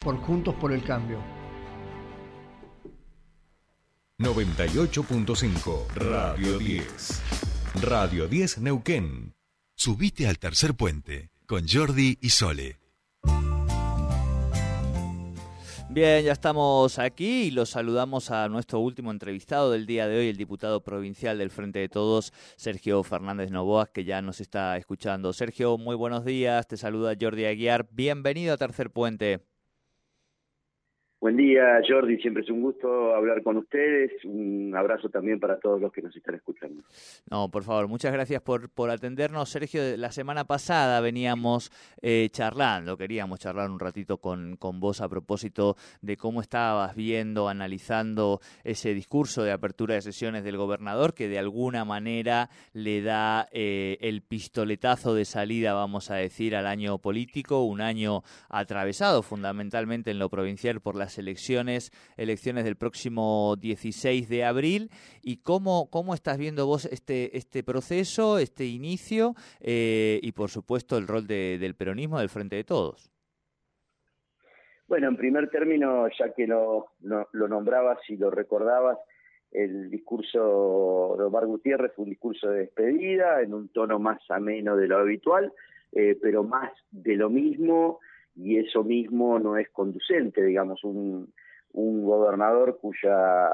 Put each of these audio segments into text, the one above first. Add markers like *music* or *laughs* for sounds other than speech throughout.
por Juntos por el Cambio. 98.5 Radio 10. Radio 10 Neuquén. Subite al tercer puente con Jordi y Sole. Bien, ya estamos aquí y los saludamos a nuestro último entrevistado del día de hoy, el diputado provincial del Frente de Todos, Sergio Fernández Novoa, que ya nos está escuchando. Sergio, muy buenos días, te saluda Jordi Aguiar, bienvenido a Tercer Puente. Buen día, Jordi. Siempre es un gusto hablar con ustedes. Un abrazo también para todos los que nos están escuchando. No, por favor, muchas gracias por, por atendernos. Sergio, la semana pasada veníamos eh, charlando, queríamos charlar un ratito con, con vos a propósito de cómo estabas viendo, analizando ese discurso de apertura de sesiones del gobernador que de alguna manera le da eh, el pistoletazo de salida, vamos a decir, al año político, un año atravesado fundamentalmente en lo provincial por la elecciones, elecciones del próximo 16 de abril y cómo, cómo estás viendo vos este, este proceso, este inicio eh, y por supuesto el rol del peronismo del Frente de Todos. Bueno, en primer término, ya que lo, lo, nombrabas y lo recordabas, el discurso de Omar Gutiérrez fue un discurso de despedida, en un tono más ameno de lo habitual, eh, pero más de lo mismo, y eso mismo no es conducente, digamos, un, gobernador cuya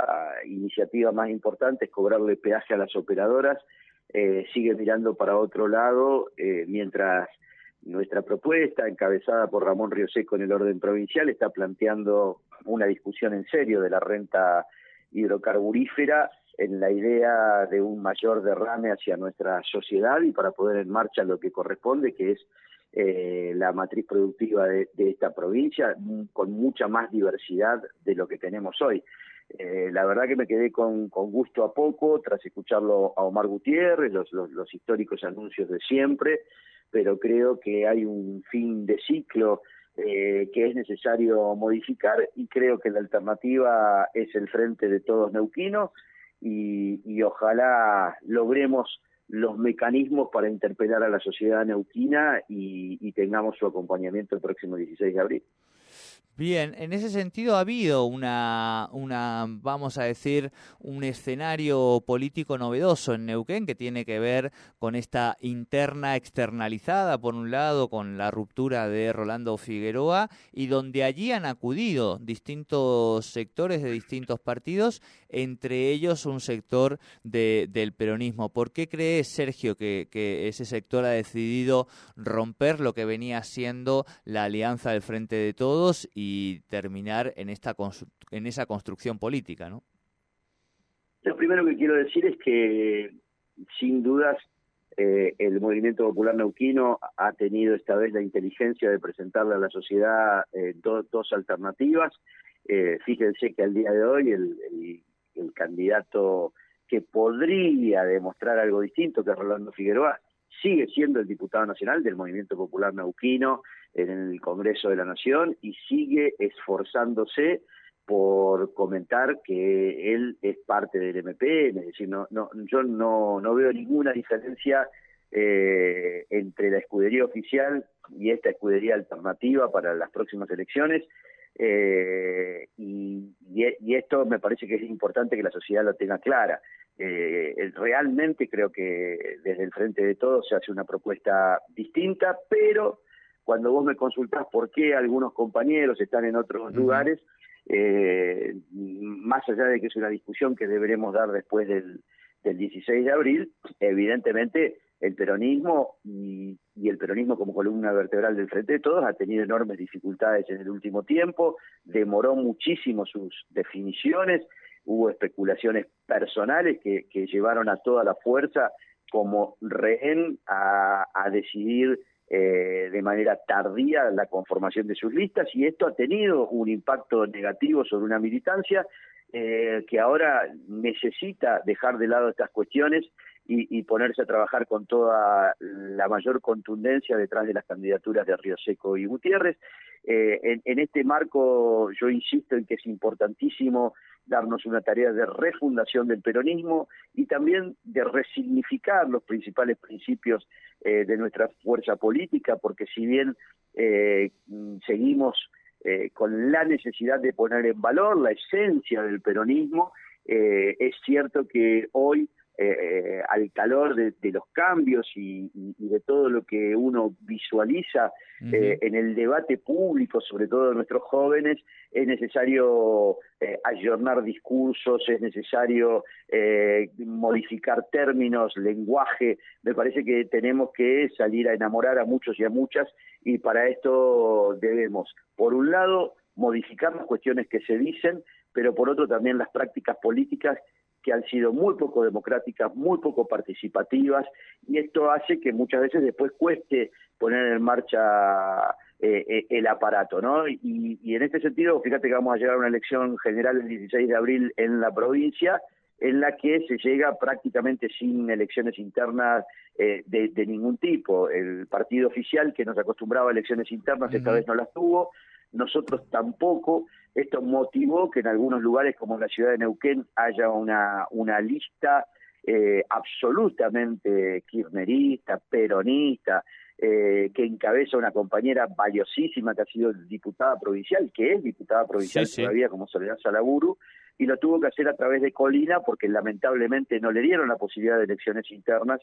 iniciativa más importante es cobrarle peaje a las operadoras, eh, sigue mirando para otro lado, eh, mientras nuestra propuesta, encabezada por Ramón Seco en el orden provincial, está planteando una discusión en serio de la renta hidrocarburífera en la idea de un mayor derrame hacia nuestra sociedad y para poner en marcha lo que corresponde, que es eh, la matriz productiva de, esta provincia mm, con mucha más diversidad de lo que tenemos hoy. Eh, la verdad que me quedé con, gusto a poco tras escucharlo a Omar Gutiérrez, los, los, históricos anuncios de siempre, pero creo que hay un fin de ciclo eh, que es necesario modificar y creo que la alternativa es el frente de todos neuquinos y, y ojalá logremos los mecanismos para interpelar a la sociedad neuquina y, y tengamos su acompañamiento el próximo 16 de abril. Bien, en ese sentido ha habido una, una, vamos a decir, un escenario político novedoso en Neuquén que tiene que ver con esta interna externalizada, por un lado, con la ruptura de Rolando Figueroa, y donde allí han acudido distintos sectores de distintos partidos, entre ellos un sector de, del peronismo. ¿Por qué crees, Sergio, que, que ese sector ha decidido romper lo que venía siendo la alianza del Frente de Todos y y terminar en, esta en esa construcción política, ¿no? Lo primero que quiero decir es que, sin dudas, eh, el movimiento popular neuquino ha tenido esta vez la inteligencia de presentarle a la sociedad eh, dos alternativas. Eh, fíjense que al día de hoy el, el, candidato que podría demostrar algo distinto, que Rolando Figueroa, sigue siendo el diputado nacional del Movimiento Popular Neuquino en el Congreso de la Nación y sigue esforzándose por comentar que él es parte del MPN, es decir, no, yo no, no veo ninguna diferencia eh, entre la escudería oficial y esta escudería alternativa para las próximas elecciones. Eh, y, y, esto me parece que es importante que la sociedad lo tenga clara. Eh, realmente creo que desde el frente de todos se hace una propuesta distinta, pero cuando vos me consultás por qué algunos compañeros están en otros lugares, eh, más allá de que es una discusión que deberemos dar después del, del 16 de abril, evidentemente el peronismo y, y, el peronismo como columna vertebral del Frente de Todos ha tenido enormes dificultades en el último tiempo, demoró muchísimo sus definiciones, hubo especulaciones personales que, llevaron a toda la fuerza como rehén a, a decidir eh, de manera tardía la conformación de sus listas y esto ha tenido un impacto negativo sobre una militancia eh, que ahora necesita dejar de lado estas cuestiones y, ponerse a trabajar con toda la mayor contundencia detrás de las candidaturas de Río Seco y Gutiérrez. Eh, en, este marco yo insisto en que es importantísimo darnos una tarea de refundación del peronismo y también de resignificar los principales principios eh, de nuestra fuerza política, porque si bien eh, seguimos con la necesidad de poner en valor la esencia del peronismo. es cierto que hoy eh, al calor de, los cambios y, de todo lo que uno visualiza eh, en el debate público, sobre todo de nuestros jóvenes, es necesario eh, ayornar discursos, es necesario eh, modificar términos, lenguaje. Me parece que tenemos que salir a enamorar a muchos y a muchas y para esto debemos, por un lado, modificar las cuestiones que se dicen, pero por otro también las prácticas políticas que han sido muy poco democráticas, muy poco participativas, y esto hace que muchas veces después cueste poner en marcha eh, eh, el aparato, ¿no? Y, en este sentido, fíjate que vamos a llegar a una elección general el 16 de abril en la provincia, en la que se llega prácticamente sin elecciones internas eh, de, ningún tipo. El partido oficial que nos acostumbraba a elecciones internas esta vez no las tuvo, nosotros tampoco. Esto motivó que en algunos lugares como la ciudad de Neuquén haya una, una lista eh, absolutamente kirchnerista, peronista, eh, que encabeza una compañera valiosísima que ha sido diputada provincial, que es diputada provincial todavía como Soledad Salaburu, y lo tuvo que hacer a través de Colina porque lamentablemente no le dieron la posibilidad de elecciones internas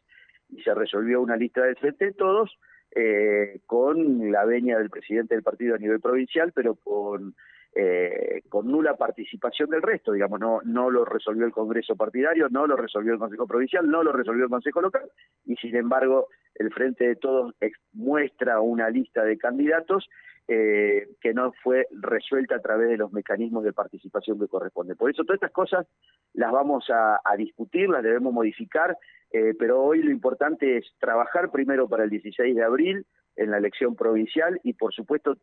y se resolvió una lista del frente de todos, eh, con la veña del presidente del partido a nivel provincial, pero con eh, con nula participación del resto, digamos, no, no lo resolvió el Congreso partidario, no lo resolvió el Consejo Provincial, no lo resolvió el Consejo Local, y sin embargo el Frente de Todos muestra una lista de candidatos eh, que no fue resuelta a través de los mecanismos de participación que corresponden. Por eso todas estas cosas las vamos a, discutir, las debemos modificar, eh, pero hoy lo importante es trabajar primero para el 16 de abril, en la elección provincial y por supuesto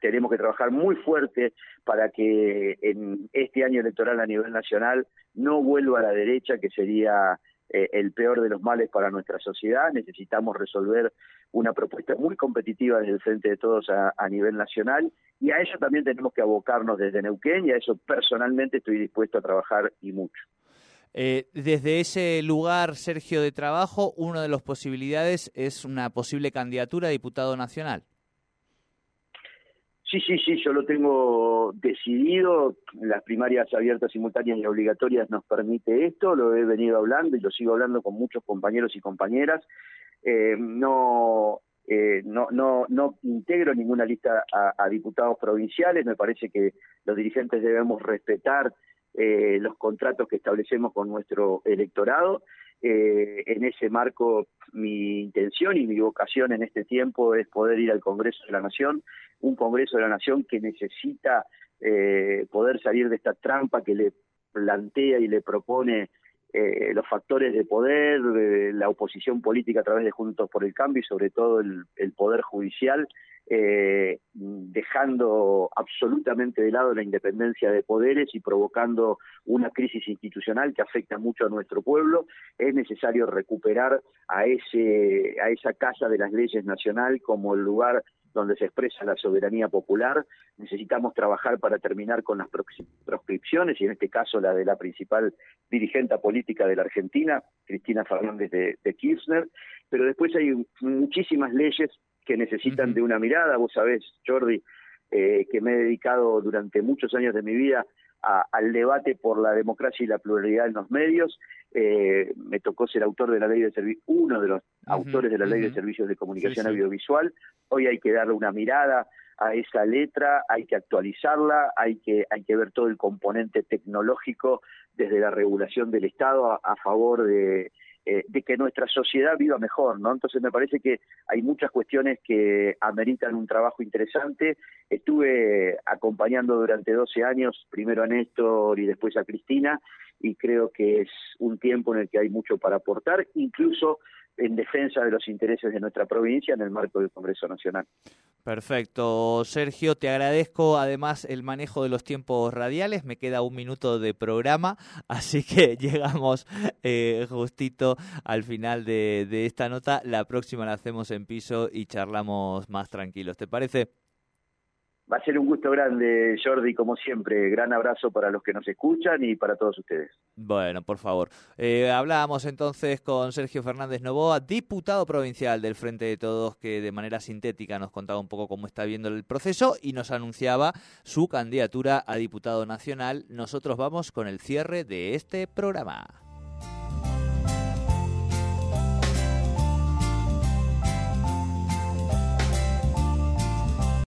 tenemos que trabajar muy fuerte para que en este año electoral a nivel nacional no vuelva a la derecha, que sería eh, el peor de los males para nuestra sociedad. Necesitamos resolver una propuesta muy competitiva desde el Frente de Todos a, a nivel nacional y a eso también tenemos que abocarnos desde Neuquén y a eso personalmente estoy dispuesto a trabajar y mucho. Eh, desde ese lugar, Sergio, de trabajo, una de las posibilidades es una posible candidatura a diputado nacional. Sí, sí, sí, yo lo tengo decidido. Las primarias abiertas, simultáneas y obligatorias nos permite esto. Lo he venido hablando y lo sigo hablando con muchos compañeros y compañeras. Eh, no, eh, no, no, no integro ninguna lista a, diputados provinciales. Me parece que los dirigentes debemos respetar eh, los contratos que establecemos con nuestro electorado. Eh, en ese marco, mi intención y mi vocación en este tiempo es poder ir al Congreso de la Nación, un Congreso de la Nación que necesita eh, poder salir de esta trampa que le plantea y le propone eh, los factores de poder, de la oposición política a través de Juntos por el Cambio y sobre todo el, poder judicial, eh, dejando absolutamente de lado la independencia de poderes y provocando una crisis institucional que afecta mucho a nuestro pueblo. Es necesario recuperar a, ese, a esa casa de las leyes nacional como el lugar donde se expresa la soberanía popular. Necesitamos trabajar para terminar con las proscripciones y en este caso la de la principal dirigente política de la Argentina, Cristina Fernández de, Kirchner, pero después hay muchísimas leyes que necesitan de una mirada. Vos sabés, Jordi, eh, que me he dedicado durante muchos años de mi vida al debate por la democracia y la pluralidad en los medios. Eh, me tocó ser autor de la ley de servicio, uno de los autores de la ley de servicios de comunicación audiovisual. Hoy hay que darle una mirada a esa letra, hay que actualizarla, hay que, hay que ver todo el componente tecnológico desde la regulación del Estado a favor de, eh, de que nuestra sociedad viva mejor, ¿no? Entonces me parece que hay muchas cuestiones que ameritan un trabajo interesante. Estuve acompañando durante 12 años, primero a Néstor y después a Cristina, y creo que es un tiempo en el que hay mucho para aportar, incluso en defensa de los intereses de nuestra provincia en el marco del Congreso Nacional. Perfecto. Sergio, te agradezco además el manejo de los tiempos radiales. Me queda un minuto de programa, *laughs* así que *laughs* llegamos eh, justito al final de, de esta nota. La próxima la hacemos en piso y charlamos más tranquilos. ¿Te parece? Va a ser un gusto grande, Jordi, como siempre. Gran abrazo para los que nos escuchan y para todos ustedes. Bueno, por favor. Eh, hablábamos entonces con Sergio Fernández Novoa, diputado provincial del Frente de Todos, que de manera sintética nos contaba un poco cómo está viendo el proceso y nos anunciaba su candidatura a diputado nacional. Nosotros vamos con el cierre de este programa.